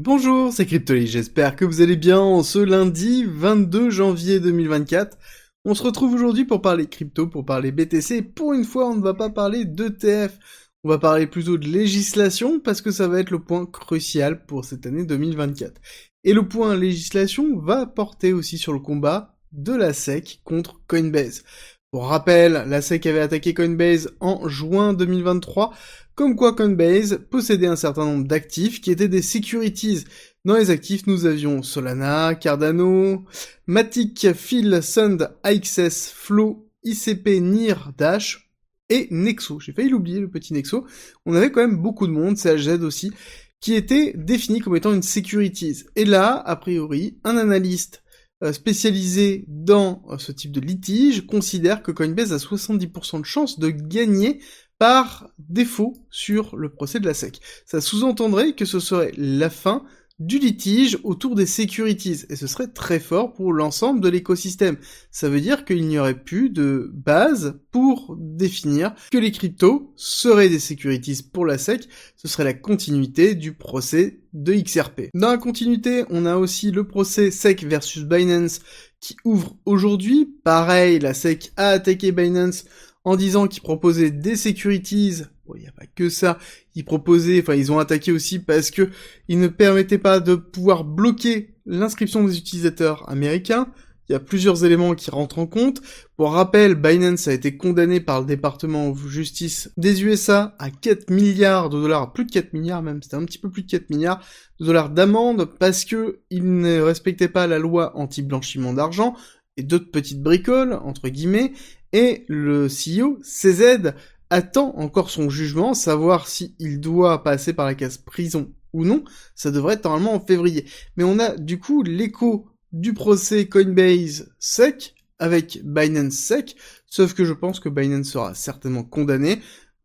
Bonjour, c'est Cryptoly, j'espère que vous allez bien ce lundi 22 janvier 2024. On se retrouve aujourd'hui pour parler crypto, pour parler BTC. Pour une fois, on ne va pas parler d'ETF, on va parler plutôt de législation parce que ça va être le point crucial pour cette année 2024. Et le point législation va porter aussi sur le combat de la SEC contre Coinbase. Pour rappel, la SEC avait attaqué Coinbase en juin 2023 comme quoi Coinbase possédait un certain nombre d'actifs qui étaient des securities. Dans les actifs, nous avions Solana, Cardano, Matic, Phil, Sund, AXS, Flow, ICP, NIR, Dash et Nexo. J'ai failli l'oublier, le petit Nexo. On avait quand même beaucoup de monde, CHZ aussi, qui était défini comme étant une securities. Et là, a priori, un analyste euh, spécialisé dans euh, ce type de litige considère que Coinbase a 70% de chances de gagner par défaut sur le procès de la SEC. Ça sous-entendrait que ce serait la fin du litige autour des securities, et ce serait très fort pour l'ensemble de l'écosystème. Ça veut dire qu'il n'y aurait plus de base pour définir que les cryptos seraient des securities pour la SEC, ce serait la continuité du procès de XRP. Dans la continuité, on a aussi le procès SEC versus Binance qui ouvre aujourd'hui. Pareil, la SEC a attaqué Binance en disant qu'ils proposaient des securities. Bon, il n'y a pas que ça. Ils proposaient, enfin, ils ont attaqué aussi parce que ils ne permettaient pas de pouvoir bloquer l'inscription des utilisateurs américains. Il y a plusieurs éléments qui rentrent en compte. Pour rappel, Binance a été condamné par le département de justice des USA à 4 milliards de dollars, plus de 4 milliards même, c'était un petit peu plus de 4 milliards de dollars d'amende parce que il ne respectait pas la loi anti-blanchiment d'argent et d'autres petites bricoles, entre guillemets, et le CEO, CZ, attend encore son jugement, savoir s'il doit passer par la case prison ou non. Ça devrait être normalement en février. Mais on a du coup l'écho du procès Coinbase SEC avec Binance SEC, sauf que je pense que Binance sera certainement condamné.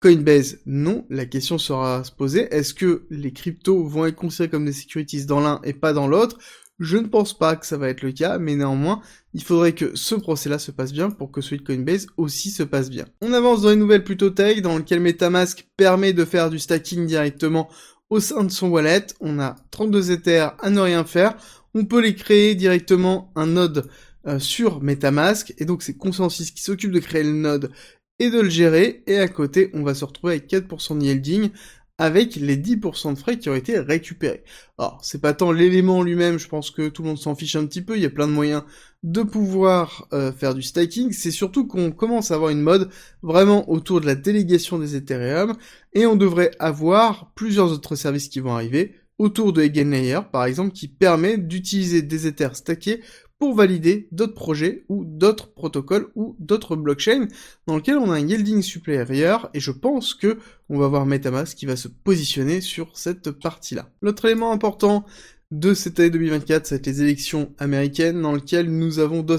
Coinbase, non. La question sera se poser, est-ce que les cryptos vont être considérés comme des securities dans l'un et pas dans l'autre? Je ne pense pas que ça va être le cas, mais néanmoins, il faudrait que ce procès-là se passe bien pour que celui Coinbase aussi se passe bien. On avance dans une nouvelle plutôt tech, dans lequel MetaMask permet de faire du stacking directement au sein de son wallet. On a 32 Ethers à ne rien faire. On peut les créer directement un node euh, sur MetaMask, et donc c'est Consensus qui s'occupe de créer le node et de le gérer, et à côté, on va se retrouver avec 4% de yielding, avec les 10% de frais qui ont été récupérés. Alors, c'est pas tant l'élément lui-même, je pense que tout le monde s'en fiche un petit peu, il y a plein de moyens de pouvoir euh, faire du staking, c'est surtout qu'on commence à avoir une mode vraiment autour de la délégation des Ethereum, et on devrait avoir plusieurs autres services qui vont arriver, autour de Eigenlayer par exemple, qui permet d'utiliser des Ethers stackés pour valider d'autres projets ou d'autres protocoles ou d'autres blockchains dans lesquels on a un yielding supérieur et je pense que on va voir MetaMask qui va se positionner sur cette partie-là. L'autre élément important de cette année 2024, c'est les élections américaines dans lesquelles nous avons Dos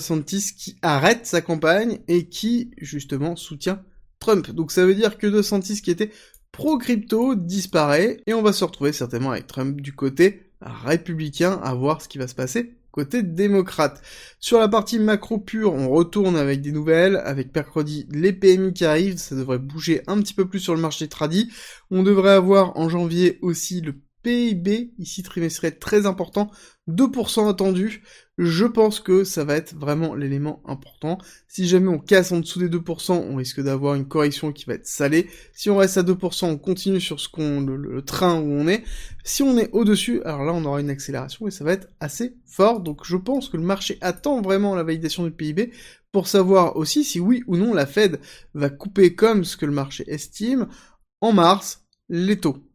qui arrête sa campagne et qui justement soutient Trump. Donc ça veut dire que Dos qui était pro-crypto disparaît et on va se retrouver certainement avec Trump du côté républicain à voir ce qui va se passer côté démocrate. Sur la partie macro pure, on retourne avec des nouvelles, avec mercredi les PMI qui arrivent, ça devrait bouger un petit peu plus sur le marché tradit. On devrait avoir en janvier aussi le PIB, ici trimestriel très important, 2% attendu. Je pense que ça va être vraiment l'élément important. Si jamais on casse en dessous des 2%, on risque d'avoir une correction qui va être salée. Si on reste à 2%, on continue sur ce qu'on le, train où on est. Si on est au-dessus, alors là on aura une accélération et ça va être assez fort. Donc je pense que le marché attend vraiment la validation du PIB pour savoir aussi si oui ou non la Fed va couper comme ce que le marché estime en mars les taux.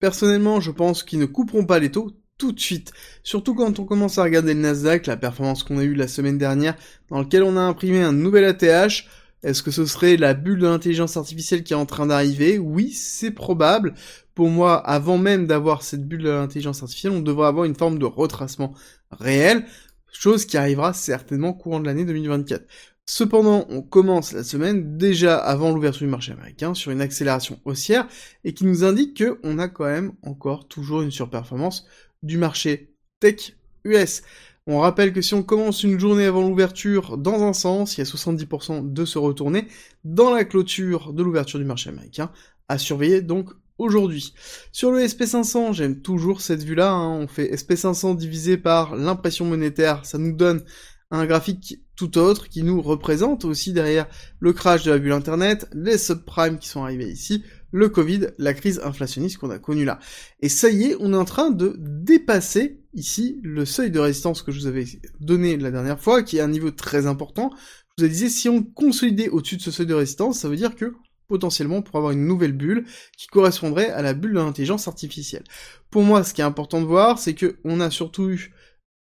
Personnellement, je pense qu'ils ne couperont pas les taux tout de suite. Surtout quand on commence à regarder le Nasdaq, la performance qu'on a eue la semaine dernière, dans lequel on a imprimé un nouvel ATH. Est-ce que ce serait la bulle de l'intelligence artificielle qui est en train d'arriver? Oui, c'est probable. Pour moi, avant même d'avoir cette bulle de l'intelligence artificielle, on devrait avoir une forme de retracement réel, chose qui arrivera certainement courant de l'année 2024. Cependant, on commence la semaine déjà avant l'ouverture du marché américain sur une accélération haussière et qui nous indique qu'on a quand même encore toujours une surperformance du marché tech US. On rappelle que si on commence une journée avant l'ouverture dans un sens, il y a 70% de se retourner dans la clôture de l'ouverture du marché américain à surveiller donc aujourd'hui. Sur le SP500, j'aime toujours cette vue-là, hein. on fait SP500 divisé par l'impression monétaire, ça nous donne un graphique tout autre qui nous représente aussi derrière le crash de la bulle internet, les subprimes qui sont arrivés ici, le Covid, la crise inflationniste qu'on a connue là. Et ça y est, on est en train de dépasser ici le seuil de résistance que je vous avais donné la dernière fois, qui est un niveau très important. Je vous ai dit, si on consolidait au-dessus de ce seuil de résistance, ça veut dire que potentiellement pour avoir une nouvelle bulle qui correspondrait à la bulle de l'intelligence artificielle. Pour moi, ce qui est important de voir, c'est que on a surtout eu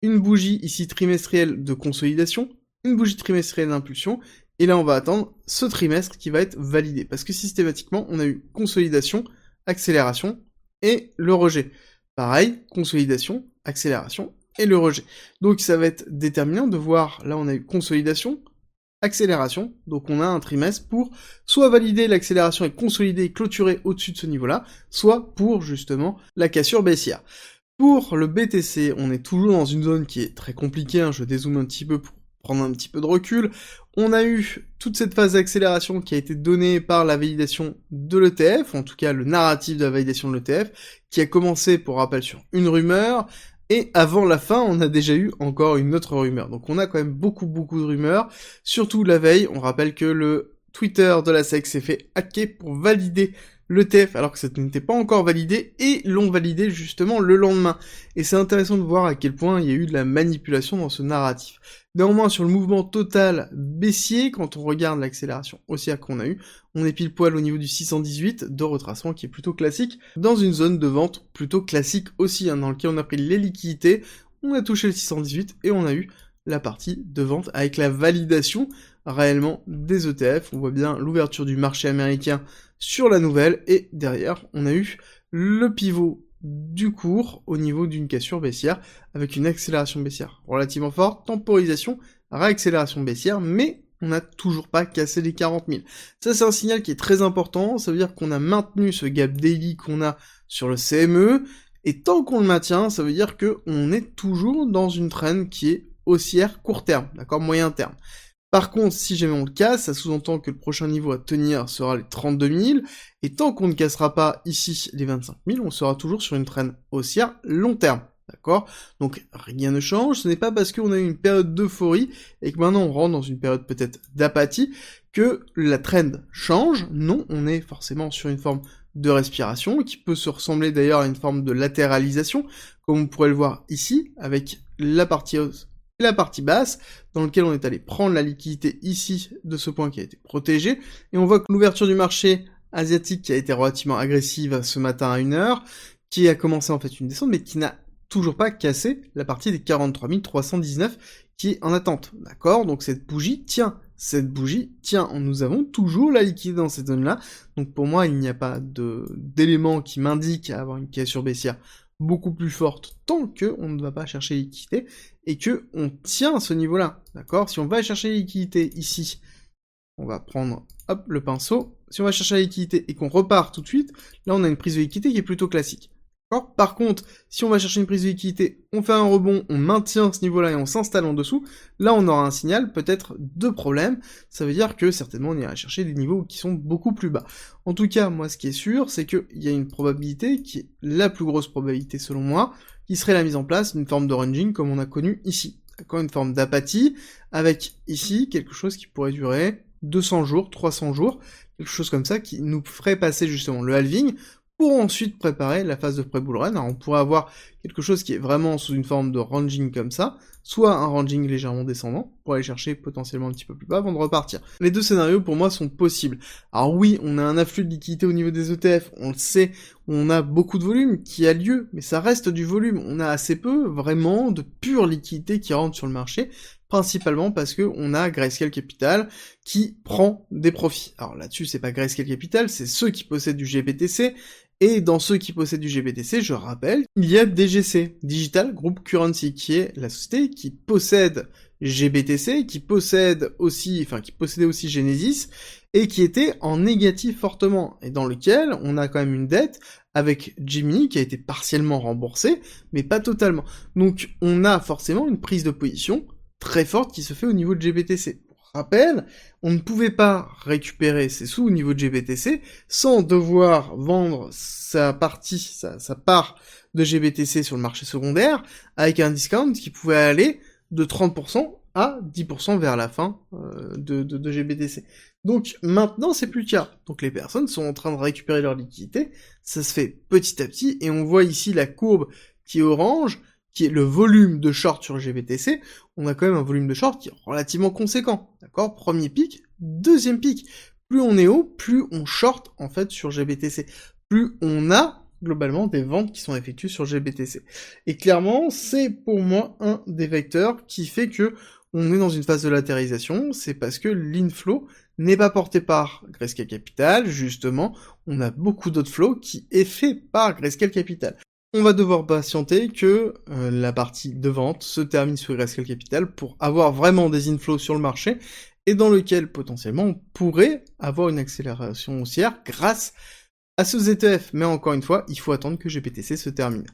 une bougie ici trimestrielle de consolidation, une bougie trimestrielle d'impulsion, et là on va attendre ce trimestre qui va être validé, parce que systématiquement on a eu consolidation, accélération et le rejet. Pareil, consolidation, accélération et le rejet. Donc ça va être déterminant de voir, là on a eu consolidation, accélération, donc on a un trimestre pour soit valider l'accélération et consolider et clôturer au-dessus de ce niveau-là, soit pour justement la cassure baissière. Pour le BTC, on est toujours dans une zone qui est très compliquée, hein. je dézoome un petit peu pour prendre un petit peu de recul. On a eu toute cette phase d'accélération qui a été donnée par la validation de l'ETF, en tout cas le narratif de la validation de l'ETF, qui a commencé, pour rappel, sur une rumeur, et avant la fin, on a déjà eu encore une autre rumeur. Donc on a quand même beaucoup beaucoup de rumeurs, surtout la veille, on rappelle que le Twitter de la SEC s'est fait hacker pour valider l'ETF alors que ça n'était pas encore validé et l'ont validé justement le lendemain. Et c'est intéressant de voir à quel point il y a eu de la manipulation dans ce narratif. Néanmoins, sur le mouvement total baissier, quand on regarde l'accélération haussière qu'on a eu, on est pile poil au niveau du 618 de retracement qui est plutôt classique, dans une zone de vente plutôt classique aussi, hein, dans lequel on a pris les liquidités, on a touché le 618 et on a eu la partie de vente avec la validation réellement des ETF. On voit bien l'ouverture du marché américain sur la nouvelle et derrière on a eu le pivot du cours au niveau d'une cassure baissière avec une accélération baissière relativement forte, temporisation, réaccélération baissière, mais on n'a toujours pas cassé les 40 000. Ça c'est un signal qui est très important, ça veut dire qu'on a maintenu ce gap daily qu'on a sur le CME, et tant qu'on le maintient, ça veut dire qu'on est toujours dans une traîne qui est haussière court terme, d'accord, moyen terme. Par contre, si jamais on le casse, ça sous-entend que le prochain niveau à tenir sera les 32 000, et tant qu'on ne cassera pas ici les 25 000, on sera toujours sur une traîne haussière long terme. D'accord? Donc rien ne change, ce n'est pas parce qu'on a eu une période d'euphorie et que maintenant on rentre dans une période peut-être d'apathie que la trend change. Non, on est forcément sur une forme de respiration qui peut se ressembler d'ailleurs à une forme de latéralisation, comme on pourrait le voir ici avec la partie hausse la partie basse, dans lequel on est allé prendre la liquidité ici de ce point qui a été protégé, et on voit que l'ouverture du marché asiatique qui a été relativement agressive ce matin à 1 heure, qui a commencé en fait une descente, mais qui n'a toujours pas cassé la partie des 43 319 qui est en attente. D'accord? Donc cette bougie tient. Cette bougie tient. Nous avons toujours la liquidité dans cette zone-là. Donc pour moi, il n'y a pas d'élément qui m'indique avoir une cassure baissière beaucoup plus forte tant que on ne va pas chercher liquidité et que on tient à ce niveau-là. D'accord? Si on va chercher liquidité ici, on va prendre le pinceau. Si on va chercher la liquidité et qu'on repart tout de suite, là on a une prise de liquidité qui est plutôt classique. Par contre, si on va chercher une prise de liquidité, on fait un rebond, on maintient ce niveau-là et on s'installe en dessous, là on aura un signal peut-être de problème. Ça veut dire que certainement on ira chercher des niveaux qui sont beaucoup plus bas. En tout cas, moi ce qui est sûr, c'est qu'il y a une probabilité qui est la plus grosse probabilité selon moi, qui serait la mise en place d'une forme de ranging comme on a connu ici. D'accord Une forme d'apathie, avec ici quelque chose qui pourrait durer 200 jours, 300 jours, quelque chose comme ça qui nous ferait passer justement le halving pour ensuite préparer la phase de pré-bull run. Alors on pourrait avoir quelque chose qui est vraiment sous une forme de ranging comme ça, soit un ranging légèrement descendant, pour aller chercher potentiellement un petit peu plus bas avant de repartir. Les deux scénarios pour moi sont possibles. Alors oui, on a un afflux de liquidité au niveau des ETF, on le sait, on a beaucoup de volume qui a lieu, mais ça reste du volume. On a assez peu vraiment de pure liquidité qui rentre sur le marché, principalement parce que on a Grayscale Capital qui prend des profits. Alors là-dessus, c'est pas Grayscale Capital, c'est ceux qui possèdent du GBTC et dans ceux qui possèdent du GBTC, je rappelle, il y a DGC, Digital Group Currency, qui est la société qui possède GBTC, qui possède aussi, enfin, qui possédait aussi Genesis, et qui était en négatif fortement, et dans lequel on a quand même une dette avec Jimmy qui a été partiellement remboursée, mais pas totalement. Donc, on a forcément une prise de position très forte qui se fait au niveau de GBTC. Rappel, on ne pouvait pas récupérer ses sous au niveau de GBTC sans devoir vendre sa partie, sa, part de GBTC sur le marché secondaire avec un discount qui pouvait aller de 30% à 10% vers la fin euh, de, de, GBTC. Donc maintenant c'est plus le cas. Donc les personnes sont en train de récupérer leur liquidité, ça se fait petit à petit et on voit ici la courbe qui est orange qui est le volume de short sur GBTC, on a quand même un volume de short qui est relativement conséquent. D'accord? Premier pic, deuxième pic. Plus on est haut, plus on short en fait sur GBTC. Plus on a globalement des ventes qui sont effectuées sur GBTC. Et clairement, c'est pour moi un des vecteurs qui fait que on est dans une phase de latérisation, c'est parce que l'inflow n'est pas porté par Grayscale Capital, justement, on a beaucoup d'autres flows qui est fait par Grayscale Capital on va devoir patienter que euh, la partie de vente se termine sur Grayscale Capital pour avoir vraiment des inflows sur le marché et dans lequel potentiellement on pourrait avoir une accélération haussière grâce à ce ZTF. Mais encore une fois, il faut attendre que GPTC se termine.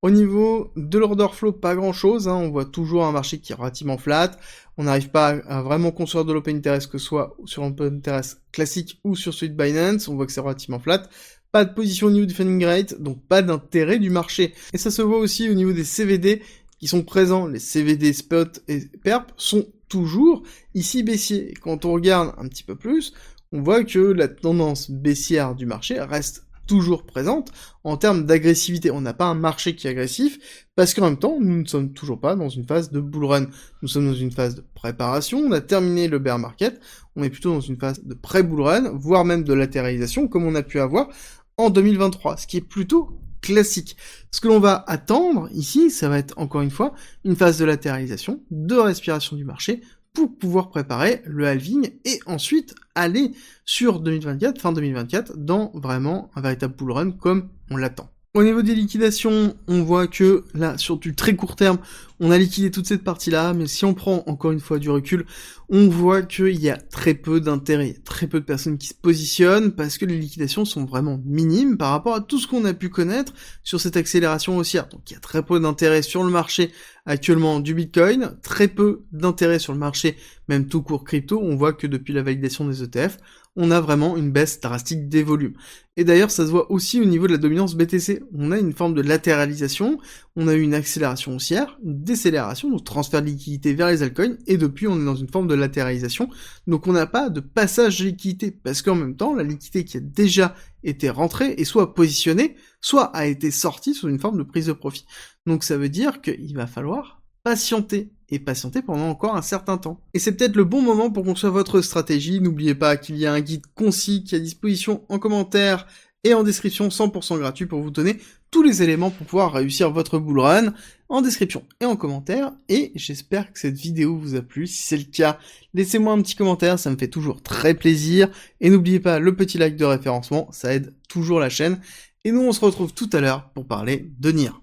Au niveau de l'order flow, pas grand chose, hein. on voit toujours un marché qui est relativement flat, on n'arrive pas à, vraiment construire de l'open interest que ce soit sur l'open interest classique ou sur celui de Binance, on voit que c'est relativement flat pas de position new defending rate, donc pas d'intérêt du marché. Et ça se voit aussi au niveau des CVD qui sont présents. Les CVD spot et perp sont toujours ici baissiers. Et quand on regarde un petit peu plus, on voit que la tendance baissière du marché reste toujours présente en termes d'agressivité. On n'a pas un marché qui est agressif parce qu'en même temps, nous ne sommes toujours pas dans une phase de bull run. Nous sommes dans une phase de préparation. On a terminé le bear market. On est plutôt dans une phase de pré-bull run, voire même de latéralisation comme on a pu avoir en 2023, ce qui est plutôt classique. Ce que l'on va attendre ici, ça va être encore une fois une phase de latéralisation, de respiration du marché, pour pouvoir préparer le halving et ensuite aller sur 2024, fin 2024, dans vraiment un véritable bull run comme on l'attend. Au niveau des liquidations, on voit que là, sur du très court terme, on a liquidé toute cette partie-là, mais si on prend encore une fois du recul, on voit qu'il y a très peu d'intérêt, très peu de personnes qui se positionnent parce que les liquidations sont vraiment minimes par rapport à tout ce qu'on a pu connaître sur cette accélération haussière. Donc il y a très peu d'intérêt sur le marché actuellement du Bitcoin, très peu d'intérêt sur le marché même tout court crypto. On voit que depuis la validation des ETF, on a vraiment une baisse drastique des volumes. Et d'ailleurs, ça se voit aussi au niveau de la dominance BTC. On a une forme de latéralisation, on a eu une accélération haussière, une décélération, donc transfert de liquidité vers les altcoins, et depuis on est dans une forme de latéralisation, donc on n'a pas de passage de liquidité, parce qu'en même temps, la liquidité qui a déjà été rentrée est soit positionnée, soit a été sortie sous une forme de prise de profit. Donc ça veut dire qu'il va falloir patienter et patienter pendant encore un certain temps. Et c'est peut-être le bon moment pour construire votre stratégie. N'oubliez pas qu'il y a un guide concis qui est à disposition en commentaire et en description 100% gratuit pour vous donner tous les éléments pour pouvoir réussir votre bull run en description et en commentaire et j'espère que cette vidéo vous a plu. Si c'est le cas, laissez-moi un petit commentaire, ça me fait toujours très plaisir et n'oubliez pas le petit like de référencement, ça aide toujours la chaîne et nous on se retrouve tout à l'heure pour parler de NIR.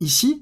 Ici,